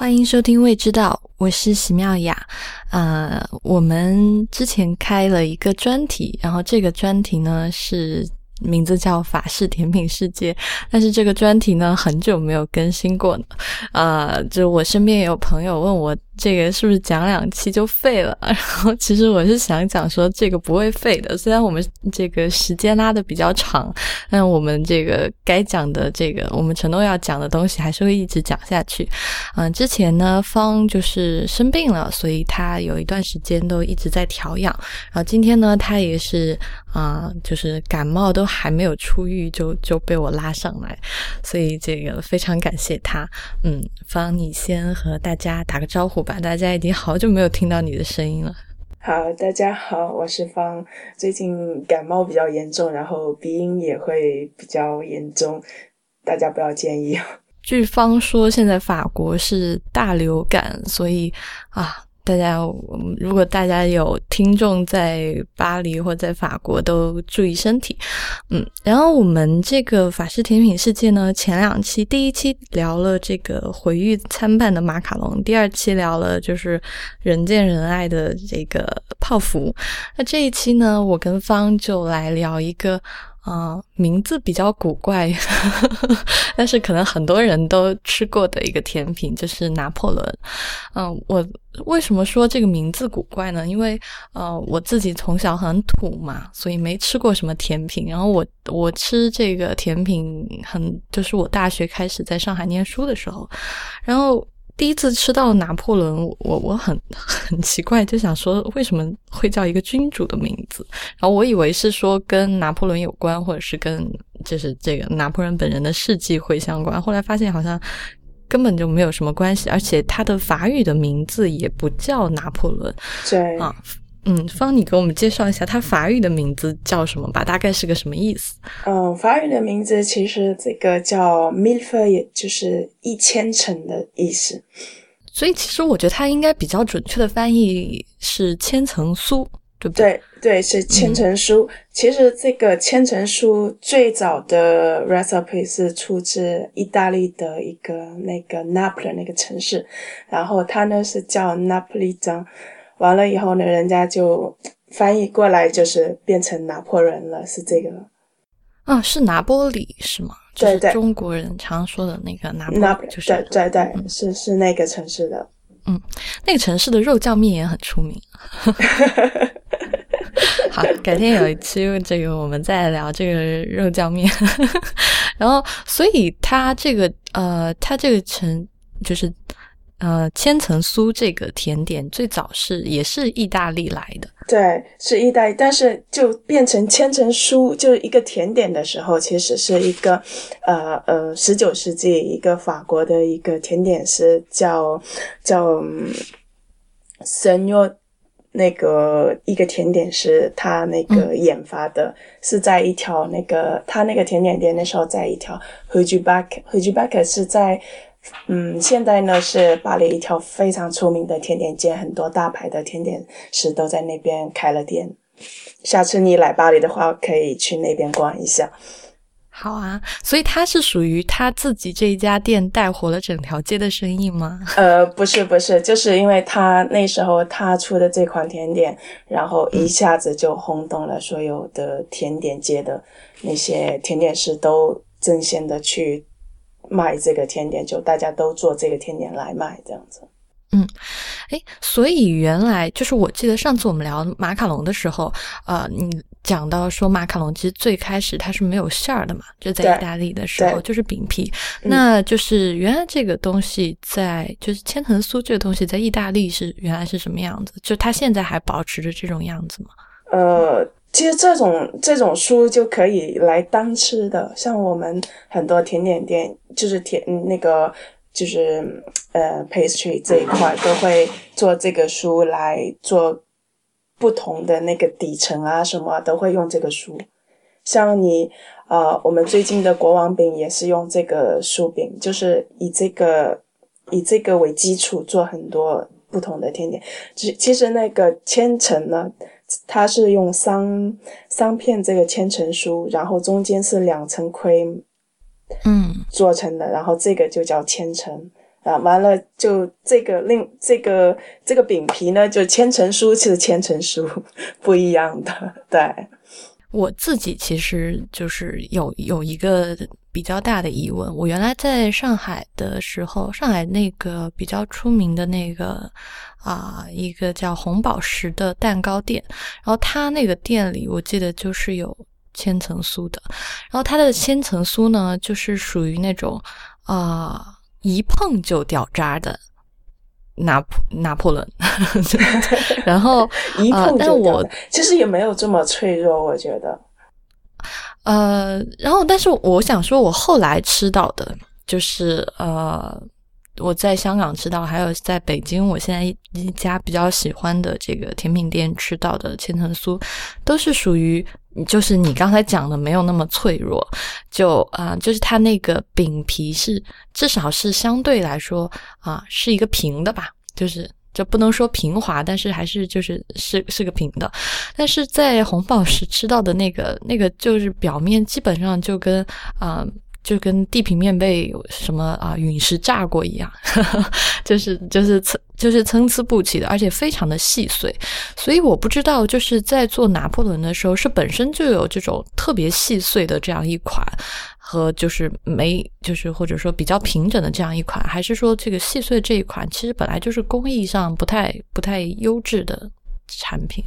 欢迎收听《未知道》，我是席妙雅。呃，我们之前开了一个专题，然后这个专题呢是名字叫“法式甜品世界”，但是这个专题呢很久没有更新过了。呃，就我身边也有朋友问我。这个是不是讲两期就废了？然后其实我是想讲说这个不会废的，虽然我们这个时间拉的比较长，但我们这个该讲的这个我们承诺要讲的东西还是会一直讲下去。嗯，之前呢方就是生病了，所以他有一段时间都一直在调养。然后今天呢他也是啊，就是感冒都还没有出愈就就被我拉上来，所以这个非常感谢他。嗯，方你先和大家打个招呼。大家已经好久没有听到你的声音了。好，大家好，我是方。最近感冒比较严重，然后鼻音也会比较严重，大家不要介意。据方说，现在法国是大流感，所以啊。大家，如果大家有听众在巴黎或在法国，都注意身体。嗯，然后我们这个法式甜品世界呢，前两期，第一期聊了这个毁誉参半的马卡龙，第二期聊了就是人见人爱的这个泡芙。那这一期呢，我跟方就来聊一个。啊，名字比较古怪，但是可能很多人都吃过的一个甜品就是拿破仑。嗯，我为什么说这个名字古怪呢？因为呃，我自己从小很土嘛，所以没吃过什么甜品。然后我我吃这个甜品很，就是我大学开始在上海念书的时候，然后。第一次吃到拿破仑，我我很很奇怪，就想说为什么会叫一个君主的名字？然后我以为是说跟拿破仑有关，或者是跟就是这个拿破仑本人的事迹会相关。后来发现好像根本就没有什么关系，而且他的法语的名字也不叫拿破仑。对啊。嗯，方，你给我们介绍一下它法语的名字叫什么吧？大概是个什么意思？嗯，法语的名字其实这个叫 mille，也就是一千层的意思。所以其实我觉得它应该比较准确的翻译是千层酥，对不对？对对，是千层酥。其实这个千层酥最早的 recipe 是出自意大利的一个那个 Naples 那个城市，然后它呢是叫 Napolitan。完了以后呢，人家就翻译过来，就是变成拿破仑了，是这个。啊，是拿波里是吗？对对，中国人常说的那个拿拿，就是对对对，是是那个城市的。嗯，那个城市的肉酱面也很出名。好，改天有一期这个我们再聊这个肉酱面。然后，所以它这个呃，它这个城就是。呃，千层酥这个甜点最早是也是意大利来的，对，是意大利，但是就变成千层酥就是一个甜点的时候，其实是一个呃呃十九世纪一个法国的一个甜点师叫叫神诺那个一个甜点师他那个研发的，是在一条那个他那个甜点店那时候在一条 h u j u b a k h u j u b a k 是在。嗯，现在呢是巴黎一条非常出名的甜点街，很多大牌的甜点师都在那边开了店。下次你来巴黎的话，可以去那边逛一下。好啊，所以他是属于他自己这一家店带火了整条街的生意吗？呃，不是，不是，就是因为他那时候他出的这款甜点，然后一下子就轰动了所有的甜点街的那些甜点师，都争先的去。卖这个甜点，就大家都做这个甜点来卖，这样子。嗯，哎，所以原来就是我记得上次我们聊马卡龙的时候，呃，你讲到说马卡龙其实最开始它是没有馅儿的嘛，就在意大利的时候就是饼皮。那就是原来这个东西在就是千层酥这个东西在意大利是原来是什么样子？就它现在还保持着这种样子吗？呃。其实这种这种酥就可以来当吃的，像我们很多甜点店，就是甜那个就是呃 pastry 这一块都会做这个酥来做不同的那个底层啊什么都会用这个酥。像你呃我们最近的国王饼也是用这个酥饼，就是以这个以这个为基础做很多不同的甜点。其其实那个千层呢。它是用三三片这个千层酥，然后中间是两层 cream，嗯，做成的，然后这个就叫千层，啊，完了就这个另这个这个饼皮呢，就千层酥是千层酥，不一样的。对，我自己其实就是有有一个比较大的疑问。我原来在上海的时候，上海那个比较出名的那个啊，一个叫红宝石的蛋糕店，然后他那个店里，我记得就是有千层酥的，然后它的千层酥呢，就是属于那种啊。一碰就掉渣的拿破拿破仑，然后 一碰就我其实也没有这么脆弱，我觉得。呃，然后但是我想说，我后来吃到的，就是呃，我在香港吃到，还有在北京，我现在一家比较喜欢的这个甜品店吃到的千层酥，都是属于。就是你刚才讲的没有那么脆弱，就啊，就是它那个饼皮是至少是相对来说啊是一个平的吧，就是就不能说平滑，但是还是就是是是个平的。但是在红宝石吃到的那个那个就是表面基本上就跟啊。就跟地平面被什么啊陨石炸过一样，就是就是参就是参差不齐的，而且非常的细碎。所以我不知道，就是在做拿破仑的时候，是本身就有这种特别细碎的这样一款，和就是没就是或者说比较平整的这样一款，还是说这个细碎这一款其实本来就是工艺上不太不太优质的产品。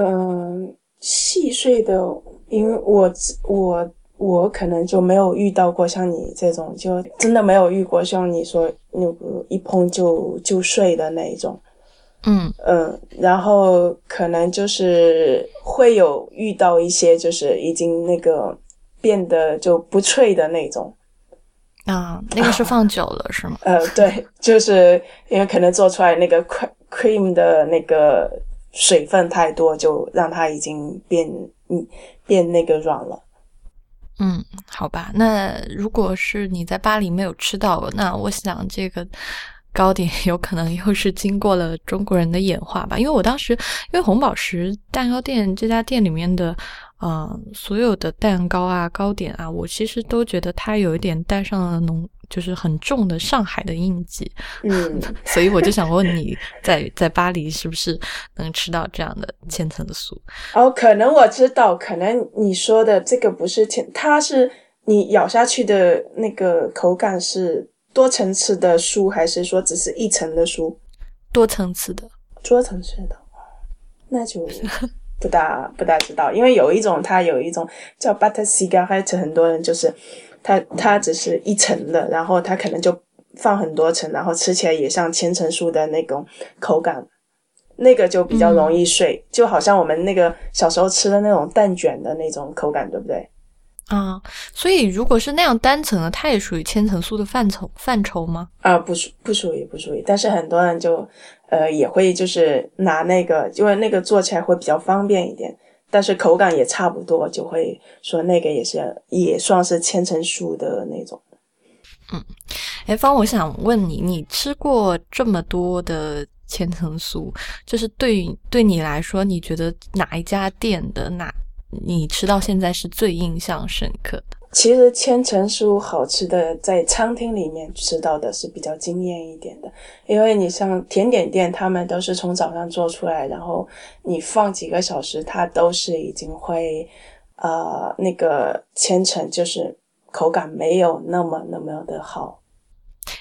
嗯，细碎的，因为我我。我可能就没有遇到过像你这种，就真的没有遇过像你说那个一碰就就碎的那一种，嗯嗯，然后可能就是会有遇到一些就是已经那个变得就不脆的那种，啊，那个是放久了是吗？呃，对，就是因为可能做出来那个 cream 的那个水分太多，就让它已经变嗯变那个软了。嗯，好吧，那如果是你在巴黎没有吃到，那我想这个糕点有可能又是经过了中国人的演化吧。因为我当时，因为红宝石蛋糕店这家店里面的，呃，所有的蛋糕啊、糕点啊，我其实都觉得它有一点带上了浓。就是很重的上海的印记，嗯，所以我就想问你在在巴黎是不是能吃到这样的千层酥？哦，可能我知道，可能你说的这个不是千，它是你咬下去的那个口感是多层次的酥，还是说只是一层的酥？多层次的，多层次的，那就不大不大知道，因为有一种它有一种叫 butter cigarette，很多人就是。它它只是一层的，然后它可能就放很多层，然后吃起来也像千层酥的那种口感，那个就比较容易碎，就好像我们那个小时候吃的那种蛋卷的那种口感，对不对？啊，所以如果是那样单层的，它也属于千层酥的范畴范畴吗？啊，不属不属于不属于，但是很多人就呃也会就是拿那个，因为那个做起来会比较方便一点。但是口感也差不多，就会说那个也是也算是千层酥的那种。嗯，哎，方，我想问你，你吃过这么多的千层酥，就是对对你来说，你觉得哪一家店的哪你吃到现在是最印象深刻的？其实千层酥好吃的，在餐厅里面吃到的是比较惊艳一点的，因为你像甜点店，他们都是从早上做出来，然后你放几个小时，它都是已经会，呃，那个千层就是口感没有那么那么的好。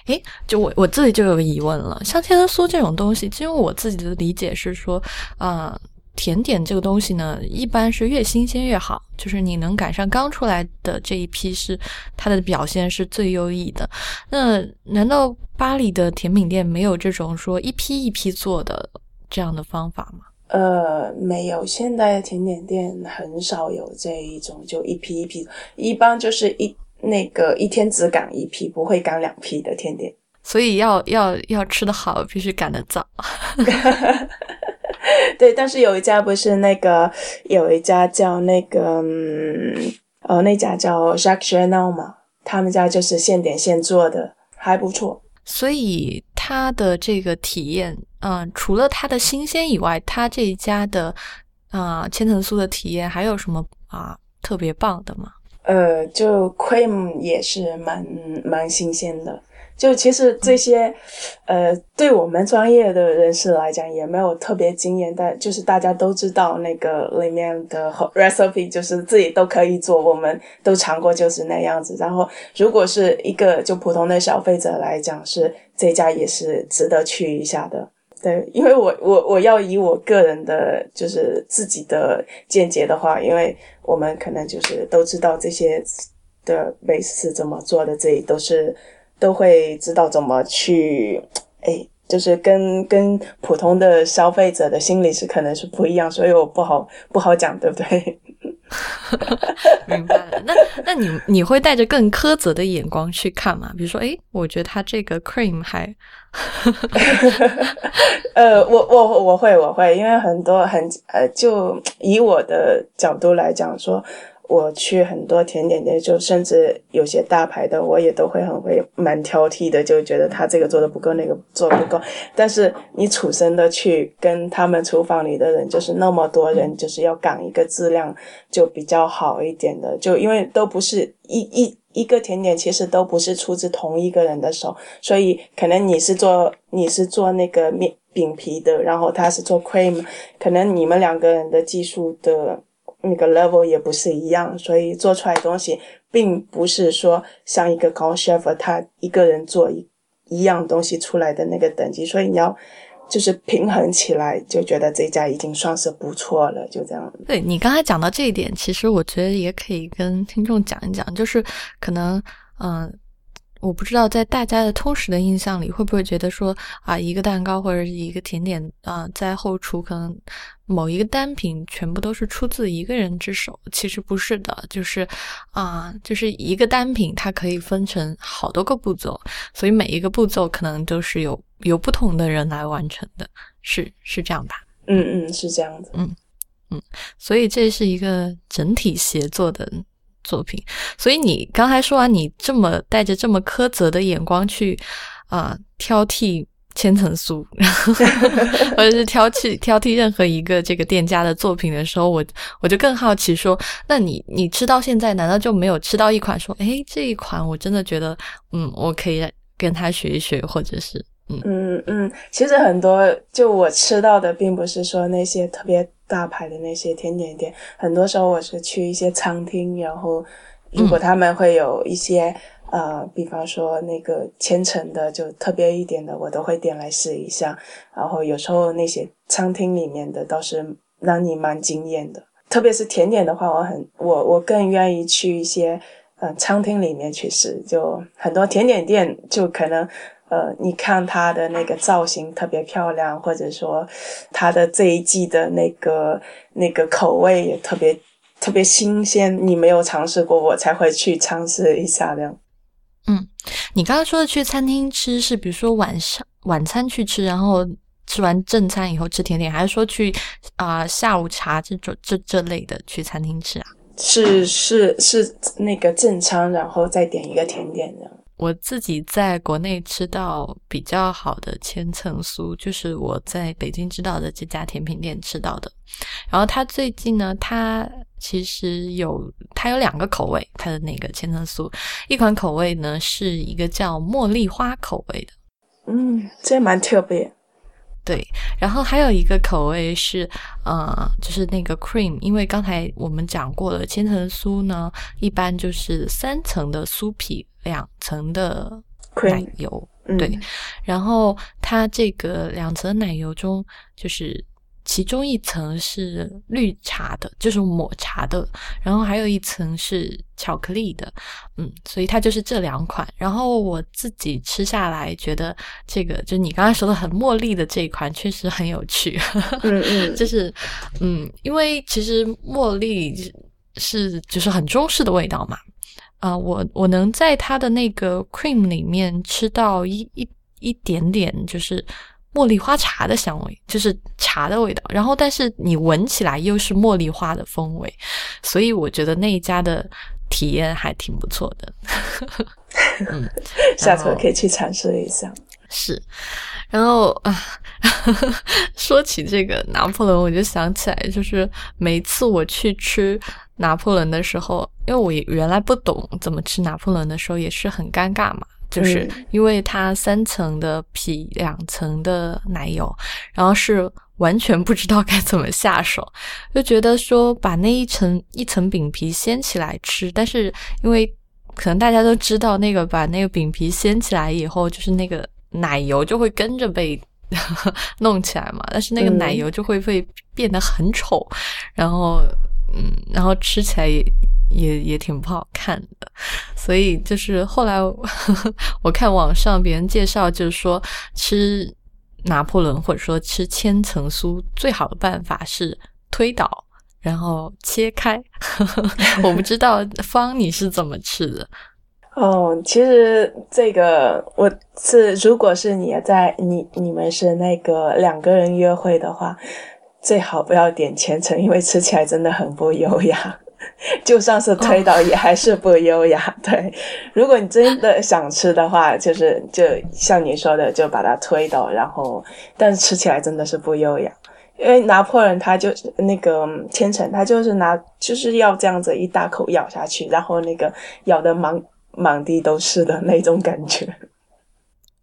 诶，就我我自己就有个疑问了，像千层酥这种东西，其实我自己的理解是说，啊。甜点这个东西呢，一般是越新鲜越好，就是你能赶上刚出来的这一批，是它的表现是最优异的。那难道巴黎的甜品店没有这种说一批一批做的这样的方法吗？呃，没有，现在的甜点店很少有这一种，就一批一批，一般就是一那个一天只赶一批，不会赶两批的甜点。所以要要要吃的好，必须赶得早。对，但是有一家不是那个，有一家叫那个，嗯，呃，那家叫 Jacques Chanel 嘛，他们家就是现点现做的，还不错。所以它的这个体验，嗯，除了它的新鲜以外，它这一家的啊千层酥的体验还有什么啊特别棒的吗？呃，就 cream 也是蛮蛮新鲜的。就其实这些，呃，对我们专业的人士来讲也没有特别惊艳，但就是大家都知道那个里面的 recipe 就是自己都可以做，我们都尝过就是那样子。然后如果是一个就普通的消费者来讲，是这家也是值得去一下的。对，因为我我我要以我个人的就是自己的见解的话，因为我们可能就是都知道这些的 base 是怎么做的，这里都是都会知道怎么去，哎，就是跟跟普通的消费者的心理是可能是不一样，所以我不好不好讲，对不对？明白了，那那你你会带着更苛责的眼光去看吗？比如说，哎，我觉得他这个 cream 还，呃，我我我会我会，因为很多很呃，就以我的角度来讲说。我去很多甜点店，就甚至有些大牌的，我也都会很会蛮挑剔的，就觉得他这个做的不够，那个做不够。但是你处身的去跟他们厨房里的人，就是那么多人，就是要赶一个质量就比较好一点的，就因为都不是一一一个甜点，其实都不是出自同一个人的手，所以可能你是做你是做那个面饼皮的，然后他是做 cream，可能你们两个人的技术的。那个 level 也不是一样，所以做出来的东西并不是说像一个高 chef 他一个人做一一样东西出来的那个等级，所以你要就是平衡起来，就觉得这家已经算是不错了，就这样。对你刚才讲到这一点，其实我觉得也可以跟听众讲一讲，就是可能嗯。我不知道在大家的通识的印象里，会不会觉得说啊，一个蛋糕或者是一个甜点啊，在后厨可能某一个单品全部都是出自一个人之手？其实不是的，就是啊，就是一个单品它可以分成好多个步骤，所以每一个步骤可能都是有由不同的人来完成的，是是这样吧？嗯嗯，是这样子。嗯嗯，所以这是一个整体协作的。作品，所以你刚才说完，你这么带着这么苛责的眼光去啊挑剔千层酥，或者是挑剔挑剔任何一个这个店家的作品的时候，我我就更好奇说，那你你吃到现在，难道就没有吃到一款说，哎，这一款我真的觉得，嗯，我可以跟他学一学，或者是，嗯嗯嗯，其实很多就我吃到的，并不是说那些特别。大牌的那些甜点店，很多时候我是去一些餐厅，然后如果他们会有一些呃，比方说那个千层的，就特别一点的，我都会点来试一下。然后有时候那些餐厅里面的倒是让你蛮惊艳的，特别是甜点的话，我很我我更愿意去一些呃餐厅里面去试。就很多甜点店就可能。呃，你看它的那个造型特别漂亮，或者说它的这一季的那个那个口味也特别特别新鲜，你没有尝试过，我才会去尝试一下这样。嗯，你刚刚说的去餐厅吃是，比如说晚上晚餐去吃，然后吃完正餐以后吃甜点，还是说去啊下午茶这种这这类的去餐厅吃啊？是是是那个正餐，然后再点一个甜点的。我自己在国内吃到比较好的千层酥，就是我在北京知道的这家甜品店吃到的。然后它最近呢，它其实有它有两个口味，它的那个千层酥，一款口味呢是一个叫茉莉花口味的，嗯，这蛮特别。对，然后还有一个口味是，呃，就是那个 cream，因为刚才我们讲过了，千层酥呢一般就是三层的酥皮。两层的奶油，对，然后它这个两层奶油中，就是其中一层是绿茶的，就是抹茶的，然后还有一层是巧克力的，嗯，所以它就是这两款。然后我自己吃下来，觉得这个就你刚才说的很茉莉的这一款确实很有趣，嗯嗯，就是嗯，因为其实茉莉是就是很中式的味道嘛。啊，我我能在它的那个 cream 里面吃到一一一点点，就是茉莉花茶的香味，就是茶的味道。然后，但是你闻起来又是茉莉花的风味，所以我觉得那一家的体验还挺不错的。嗯，下次可以去尝试一下。是，然后啊，说起这个拿破仑，我就想起来，就是每次我去吃。拿破仑的时候，因为我原来不懂怎么吃拿破仑的时候，也是很尴尬嘛。就是因为它三层的皮，两层的奶油，然后是完全不知道该怎么下手，就觉得说把那一层一层饼皮掀起来吃，但是因为可能大家都知道，那个把那个饼皮掀起来以后，就是那个奶油就会跟着被 弄起来嘛，但是那个奶油就会会变得很丑，然后嗯，然后吃起来也。也也挺不好看的，所以就是后来 我看网上别人介绍，就是说吃拿破仑或者说吃千层酥最好的办法是推倒，然后切开。我不知道方你是怎么吃的？哦，其实这个我是如果是你在你你们是那个两个人约会的话，最好不要点千层，因为吃起来真的很不优雅。就算是推倒也还是不优雅。对，如果你真的想吃的话，就是就像你说的，就把它推倒，然后，但是吃起来真的是不优雅。因为拿破仑他就那个千层，他就是拿就是要这样子一大口咬下去，然后那个咬的满满地都是的那种感觉。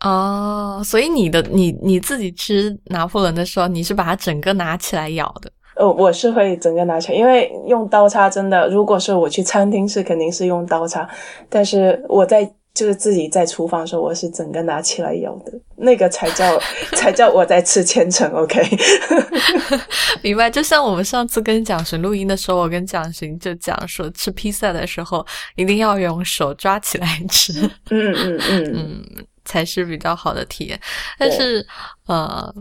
哦，所以你的你你自己吃拿破仑的时候，你是把它整个拿起来咬的。呃，我是会整个拿起来，因为用刀叉真的，如果是我去餐厅是肯定是用刀叉，但是我在就是自己在厨房的时候，我是整个拿起来咬的，那个才叫才叫我在吃千层，OK？明白？就像我们上次跟蒋勋录音的时候，我跟蒋勋就讲说，吃披萨的时候一定要用手抓起来吃，嗯嗯嗯嗯，才是比较好的体验。但是呃，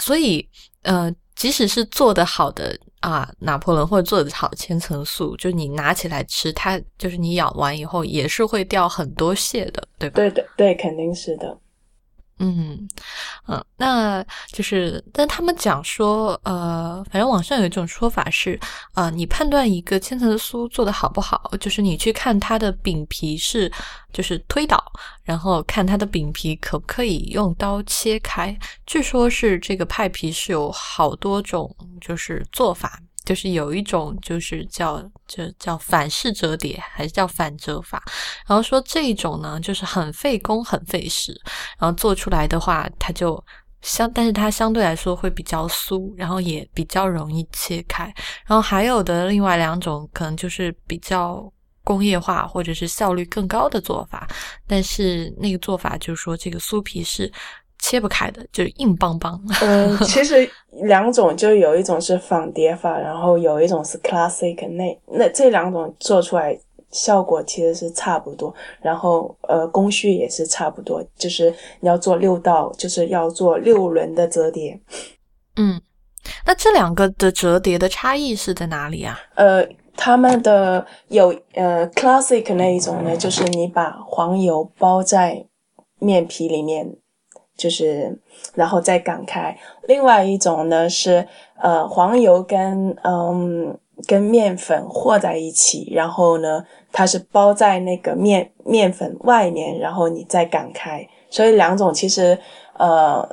所以呃。即使是做的好的啊，拿破仑或者做的好千层酥，就你拿起来吃，它就是你咬完以后也是会掉很多屑的，对吧？对的，对，肯定是的。嗯嗯，那就是，但他们讲说，呃，反正网上有一种说法是，啊，你判断一个千层酥做的好不好，就是你去看它的饼皮是，就是推倒，然后看它的饼皮可不可以用刀切开。据说是这个派皮是有好多种，就是做法。就是有一种，就是叫就叫反式折叠，还是叫反折法。然后说这一种呢，就是很费工、很费时，然后做出来的话，它就相，但是它相对来说会比较酥，然后也比较容易切开。然后还有的另外两种，可能就是比较工业化或者是效率更高的做法，但是那个做法就是说，这个酥皮是。切不开的，就是硬邦邦。嗯，其实两种就有一种是仿叠法，然后有一种是 classic。那那这两种做出来效果其实是差不多，然后呃工序也是差不多，就是你要做六道，就是要做六轮的折叠。嗯，那这两个的折叠的差异是在哪里啊？呃，他们的有呃 classic 那一种呢，就是你把黄油包在面皮里面。就是，然后再擀开。另外一种呢是，呃，黄油跟嗯跟面粉和在一起，然后呢它是包在那个面面粉外面，然后你再擀开。所以两种其实呃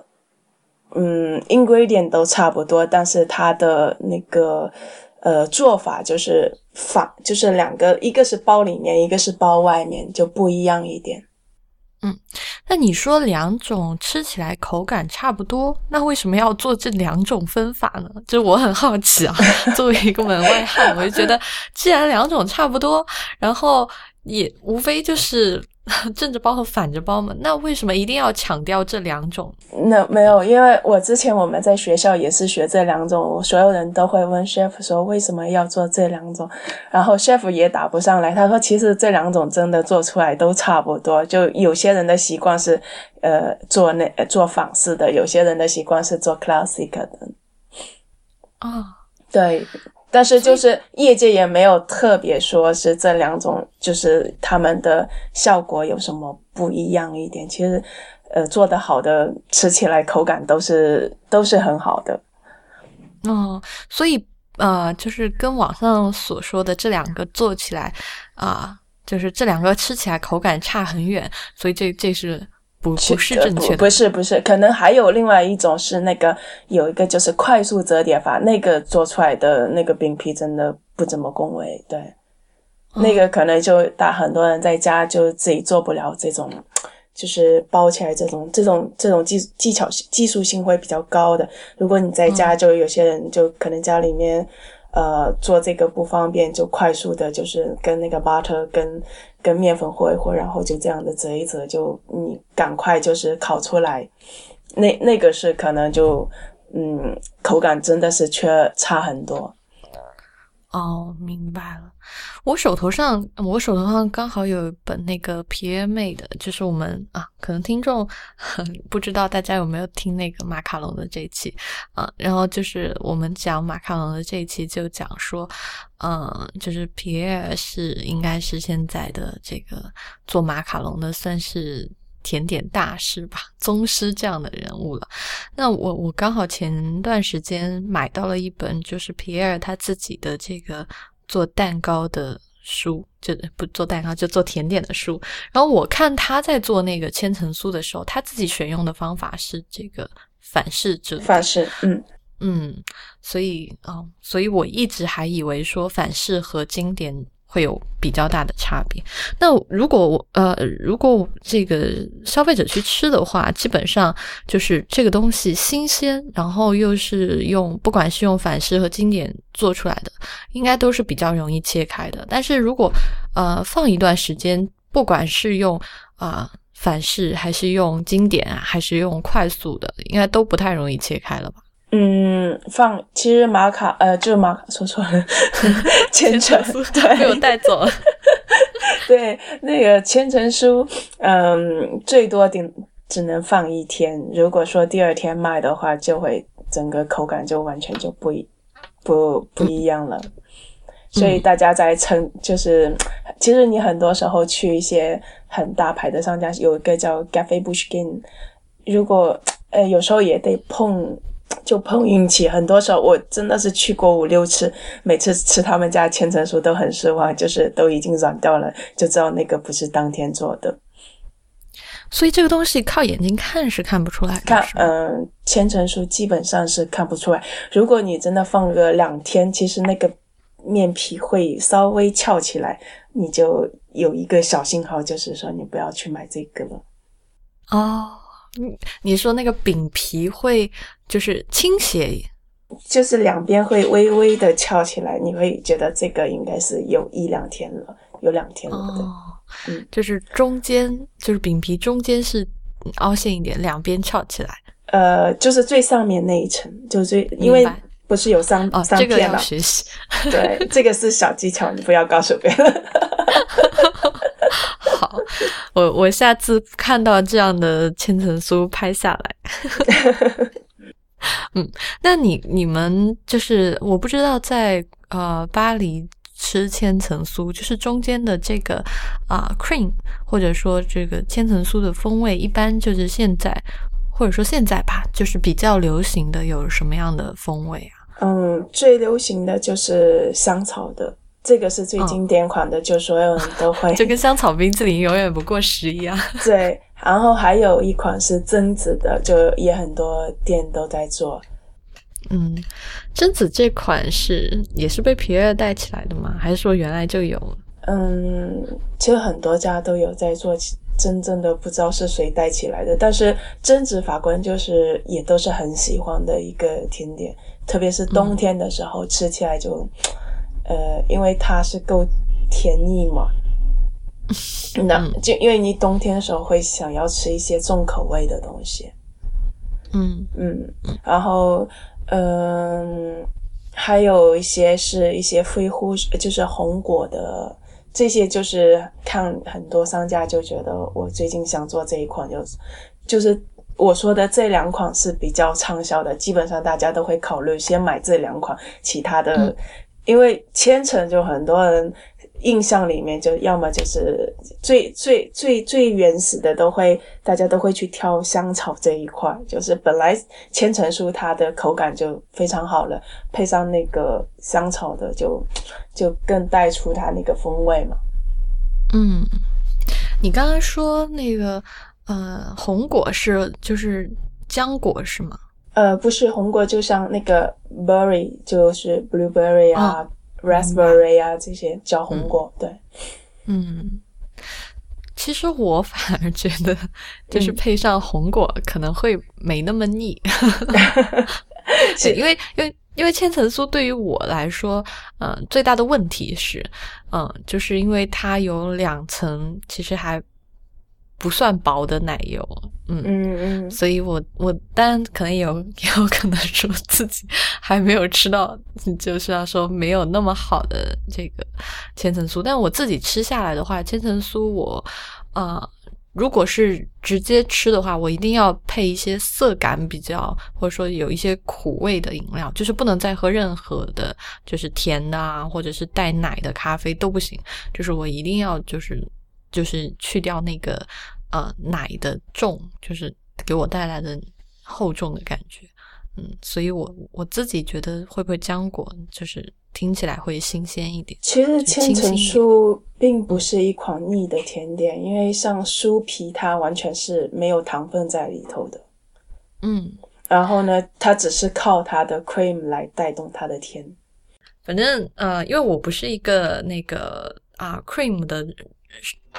嗯 ingredient 都差不多，但是它的那个呃做法就是法，就是两个，一个是包里面，一个是包外面，就不一样一点。嗯，那你说两种吃起来口感差不多，那为什么要做这两种分法呢？就我很好奇啊，作为一个门外汉，我就觉得既然两种差不多，然后也无非就是。正着包和反着包嘛，那为什么一定要强调这两种？那没有，因为我之前我们在学校也是学这两种，所有人都会问 chef 说为什么要做这两种，然后 chef 也答不上来。他说其实这两种真的做出来都差不多，就有些人的习惯是呃做那做仿式的，有些人的习惯是做 classic 的。啊，对。但是就是业界也没有特别说是这两种，就是他们的效果有什么不一样一点。其实，呃，做的好的吃起来口感都是都是很好的。哦，所以呃，就是跟网上所说的这两个做起来啊，就是这两个吃起来口感差很远。所以这这是。不不是正确的，不是不是，可能还有另外一种是那个有一个就是快速折叠法，那个做出来的那个饼皮真的不怎么恭维，对。那个可能就大很多人在家就自己做不了这种，就是包起来这种这种这种技技巧技术性会比较高的。如果你在家，就有些人就可能家里面呃做这个不方便，就快速的，就是跟那个 butter 跟跟面粉和一和，然后就这样的折一折，就你赶快就是烤出来。那那个是可能就嗯口感真的是缺差很多。哦，明白了。我手头上，我手头上刚好有一本那个皮耶妹的，就是我们啊，可能听众 不知道大家有没有听那个马卡龙的这一期啊。然后就是我们讲马卡龙的这一期，就讲说，嗯，就是皮耶是应该是现在的这个做马卡龙的，算是。甜点大师吧，宗师这样的人物了。那我我刚好前段时间买到了一本，就是皮埃尔他自己的这个做蛋糕的书，就不做蛋糕就做甜点的书。然后我看他在做那个千层酥的时候，他自己选用的方法是这个反式制。反式，嗯嗯，所以啊，所以我一直还以为说反式和经典。会有比较大的差别。那如果我呃，如果这个消费者去吃的话，基本上就是这个东西新鲜，然后又是用不管是用反式和经典做出来的，应该都是比较容易切开的。但是如果呃放一段时间，不管是用啊反式还是用经典啊，还是用快速的，应该都不太容易切开了吧？嗯，放其实玛卡呃，就是玛卡说错了，千层对，被我带走了。对，那个千层酥，嗯，最多顶只能放一天。如果说第二天卖的话，就会整个口感就完全就不一不不一样了。所以大家在称，就是其实你很多时候去一些很大牌的商家，有一个叫 Cafe Bushkin，如果呃有时候也得碰。就碰运气，很多时候我真的是去过五六次，每次吃他们家千层酥都很失望，就是都已经软掉了，就知道那个不是当天做的。所以这个东西靠眼睛看是看不出来的。看，嗯，千层酥基本上是看不出来。如果你真的放个两天，其实那个面皮会稍微翘起来，你就有一个小信号，就是说你不要去买这个了。哦。你你说那个饼皮会就是倾斜，就是两边会微微的翘起来，你会觉得这个应该是有一两天了，有两天了的。嗯，就是中间就是饼皮中间是凹陷一点，两边翘起来。呃，就是最上面那一层，就最因为不是有三三片吗？学习，对，这个是小技巧，你不要告诉别人。好，我我下次看到这样的千层酥拍下来。嗯，那你你们就是我不知道在呃巴黎吃千层酥，就是中间的这个啊 cream 或者说这个千层酥的风味，一般就是现在或者说现在吧，就是比较流行的有什么样的风味啊？嗯，最流行的就是香草的。这个是最经典款的，就所有人都会，就跟香草冰淇淋永远不过时一样。对，然后还有一款是榛子的，就也很多店都在做。嗯，榛子这款是也是被皮尔带起来的吗？还是说原来就有？嗯，其实很多家都有在做，真正的不知道是谁带起来的。但是榛子法官就是也都是很喜欢的一个甜点，特别是冬天的时候吃起来就。呃，因为它是够甜腻嘛，那就因为你冬天的时候会想要吃一些重口味的东西，嗯嗯，然后嗯，还有一些是一些非乎就是红果的，这些就是看很多商家就觉得我最近想做这一款，就是就是我说的这两款是比较畅销的，基本上大家都会考虑先买这两款，其他的。因为千层就很多人印象里面就要么就是最最最最原始的都会大家都会去挑香草这一块，就是本来千层酥它的口感就非常好了，配上那个香草的就就更带出它那个风味嘛。嗯，你刚刚说那个呃红果是就是浆果是吗？呃，不是红果，就像那个 berry，就是 blueberry 啊 raspberry 啊这些小红果，对，嗯。其实我反而觉得，就是配上红果可能会没那么腻，因为因为因为千层酥对于我来说，嗯，最大的问题是，嗯，就是因为它有两层，其实还。不算薄的奶油，嗯嗯嗯，所以我我当然可能有 有可能说自己还没有吃到，就是要说没有那么好的这个千层酥，但我自己吃下来的话，千层酥我啊，如果是直接吃的话，我一定要配一些色感比较或者说有一些苦味的饮料，就是不能再喝任何的，就是甜的啊，或者是带奶的咖啡都不行，就是我一定要就是就是去掉那个。呃，奶的重就是给我带来的厚重的感觉，嗯，所以我我自己觉得会不会浆果就是听起来会新鲜一点。其实千层酥并不是一款腻的甜点，因为像酥皮它完全是没有糖分在里头的，嗯，然后呢，它只是靠它的 cream 来带动它的甜。反正呃，因为我不是一个那个啊 cream 的。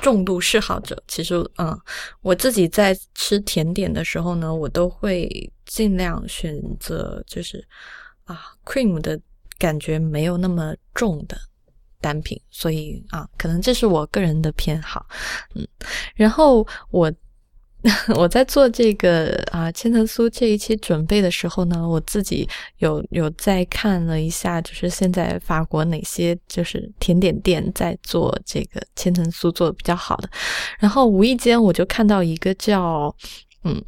重度嗜好者，其实，嗯，我自己在吃甜点的时候呢，我都会尽量选择就是啊，cream 的感觉没有那么重的单品，所以啊，可能这是我个人的偏好，嗯，然后我。我在做这个啊千层酥这一期准备的时候呢，我自己有有在看了一下，就是现在法国哪些就是甜点店在做这个千层酥做的比较好的，然后无意间我就看到一个叫嗯。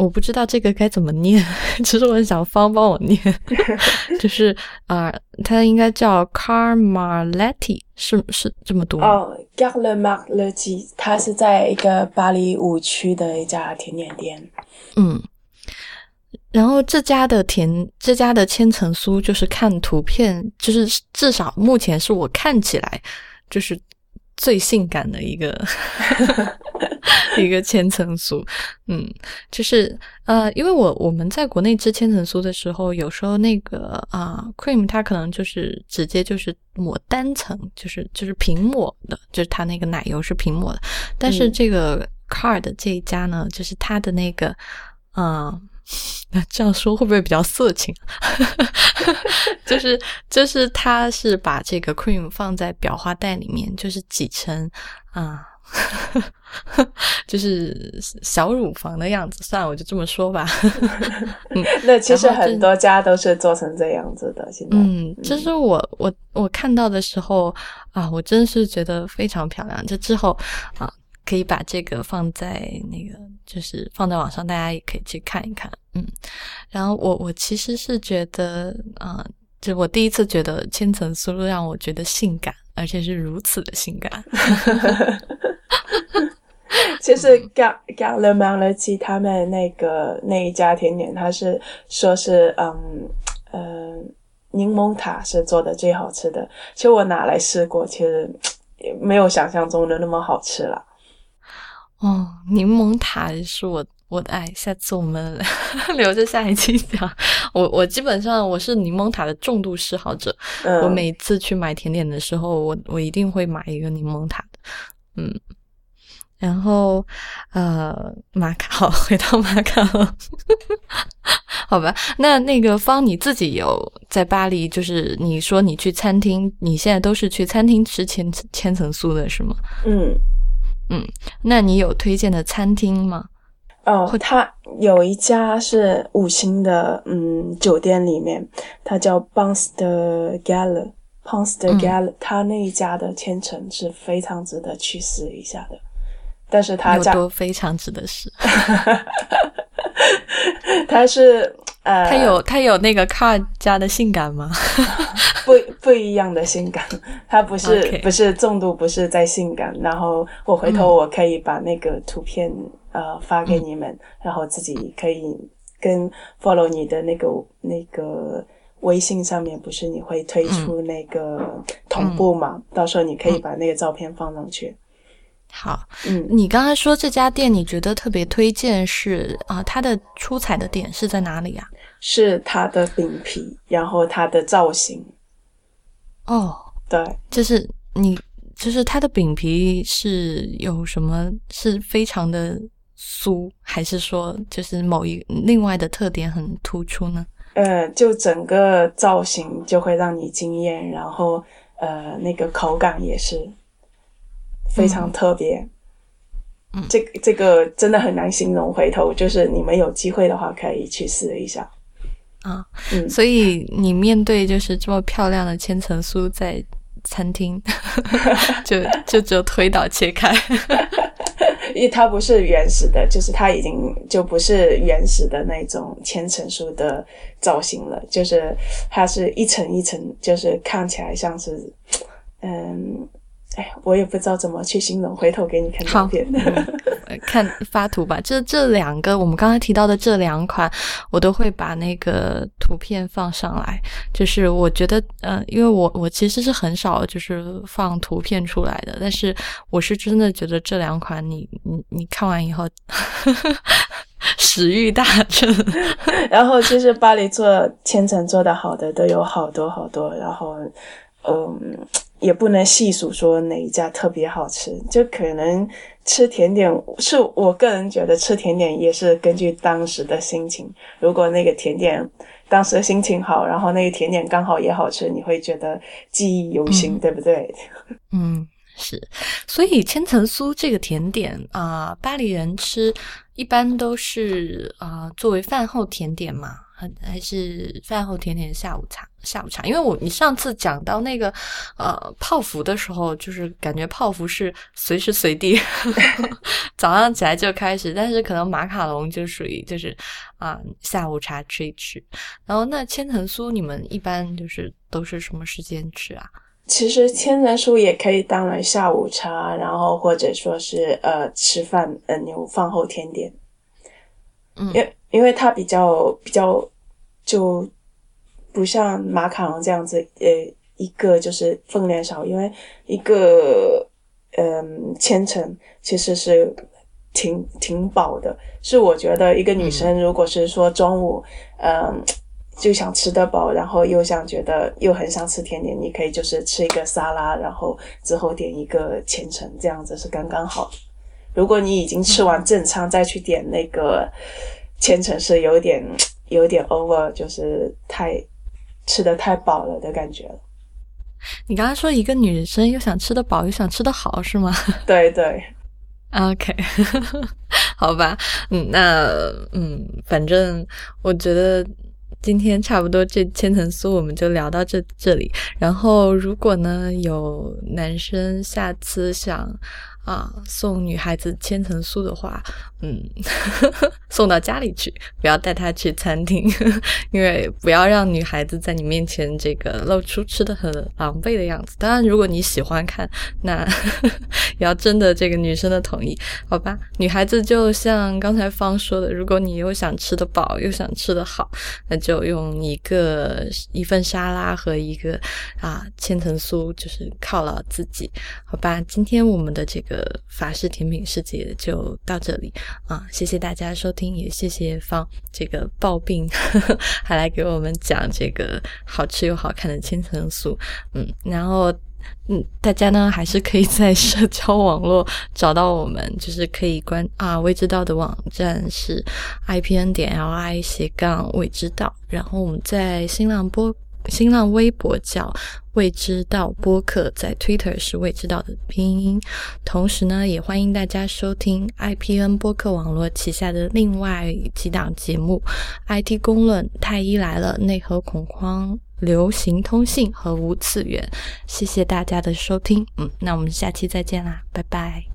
我不知道这个该怎么念，其实我很想方帮我念，就是啊，它应该叫 Carmaletti，是是这么读哦 g a r l e m a r l e t t i 它是在一个巴黎五区的一家甜点店。嗯，然后这家的甜，这家的千层酥，就是看图片，就是至少目前是我看起来就是。最性感的一个 一个千层酥，嗯，就是呃，因为我我们在国内吃千层酥的时候，有时候那个啊，cream 它可能就是直接就是抹单层，就是就是平抹的，就是它那个奶油是平抹的，但是这个 card 这一家呢，就是它的那个嗯。那这样说会不会比较色情？就 是就是，他是把这个 cream 放在裱花袋里面，就是挤成啊，就是小乳房的样子。算了，我就这么说吧。嗯，那其实很多家都是做成这样子的。现在，嗯，就是我我我看到的时候啊，我真是觉得非常漂亮。这之后啊。可以把这个放在那个，就是放在网上，大家也可以去看一看。嗯，然后我我其实是觉得，啊，就我第一次觉得千层酥让我觉得性感，而且是如此的性感。其实 Gar Gar Le m a n l 他们那个那一家甜点，他是说是嗯嗯柠檬塔是做的最好吃的。其实我拿来试过，其实也没有想象中的那么好吃了。哦，柠檬塔是我我的爱，下次我们 留着下一期讲。我我基本上我是柠檬塔的重度嗜好者，我每次去买甜点的时候，我我一定会买一个柠檬塔的。嗯，然后呃，马卡好，回到马卡，好吧。那那个方你自己有在巴黎，就是你说你去餐厅，你现在都是去餐厅吃千千层酥的是吗？嗯。嗯，那你有推荐的餐厅吗？哦，它有一家是五星的，嗯，酒店里面，它叫 b o n s 的 Gala p o n s 的 Gala，它那一家的千层是非常值得去试一下的。但是它家都非常值得试，它是。呃，他有他有那个卡家的性感吗？不不一样的性感，他不是不是重度不是在性感。然后我回头我可以把那个图片呃发给你们，然后自己可以跟 follow 你的那个那个微信上面，不是你会推出那个同步嘛？到时候你可以把那个照片放上去。好，嗯，你刚才说这家店你觉得特别推荐是啊，它的出彩的点是在哪里啊？是它的饼皮，然后它的造型。哦，对，就是你，就是它的饼皮是有什么是非常的酥，还是说就是某一另外的特点很突出呢？呃，就整个造型就会让你惊艳，然后呃，那个口感也是非常特别。嗯，这个这个真的很难形容。回头就是你们有机会的话，可以去试一下。啊，嗯，所以你面对就是这么漂亮的千层酥，在餐厅 就就只有推倒切开，因为它不是原始的，就是它已经就不是原始的那种千层酥的造型了，就是它是一层一层，就是看起来像是，嗯，哎，我也不知道怎么去形容，回头给你看照片。看发图吧，这这两个我们刚才提到的这两款，我都会把那个图片放上来。就是我觉得，呃，因为我我其实是很少就是放图片出来的，但是我是真的觉得这两款，你你你看完以后，食欲大增。然后其实巴黎做千层做的好的都有好多好多，然后嗯，也不能细数说哪一家特别好吃，就可能。吃甜点是我个人觉得吃甜点也是根据当时的心情。如果那个甜点当时的心情好，然后那个甜点刚好也好吃，你会觉得记忆犹新，对不对？嗯，是。所以千层酥这个甜点啊，巴黎人吃一般都是啊作为饭后甜点嘛。还是饭后甜点下午茶，下午茶。因为我你上次讲到那个呃泡芙的时候，就是感觉泡芙是随时随地 早上起来就开始，但是可能马卡龙就属于就是啊下午茶吃一吃。然后那千层酥你们一般就是都是什么时间吃啊？其实千层酥也可以当了下午茶，然后或者说是呃吃饭嗯有饭后甜点。嗯，因因为它比较比较就不像马卡龙这样子，呃，一个就是分量少，因为一个嗯千层其实是挺挺饱的。是我觉得一个女生如果是说中午嗯就想吃得饱，然后又想觉得又很想吃甜点，你可以就是吃一个沙拉，然后之后点一个千层，这样子是刚刚好的。如果你已经吃完正餐再去点那个。千层是有点 有点 over，就是太吃的太饱了的感觉了。你刚刚说一个女生又想吃得饱又想吃得好是吗？对对，OK，好吧，嗯，那嗯，反正我觉得今天差不多这千层酥我们就聊到这这里。然后如果呢有男生下次想。啊，送女孩子千层酥的话，嗯，送到家里去，不要带她去餐厅呵呵，因为不要让女孩子在你面前这个露出吃的很狼狈的样子。当然，如果你喜欢看，那呵 呵也要征得这个女生的同意，好吧？女孩子就像刚才方说的，如果你又想吃得饱又想吃得好，那就用一个一份沙拉和一个啊千层酥，就是犒劳自己，好吧？今天我们的这个。个法式甜品世界就到这里啊！谢谢大家收听，也谢谢方这个暴病 还来给我们讲这个好吃又好看的千层酥。嗯，然后嗯，大家呢还是可以在社交网络找到我们，就是可以关啊未知道的网站是 i p n 点 l i 斜杠未知道，然后我们在新浪播。新浪微博叫未知道播客，在 Twitter 是未知道的拼音。同时呢，也欢迎大家收听 IPN 播客网络旗下的另外几档节目：IT 公论、太医来了、内核恐慌、流行通信和无次元。谢谢大家的收听，嗯，那我们下期再见啦，拜拜。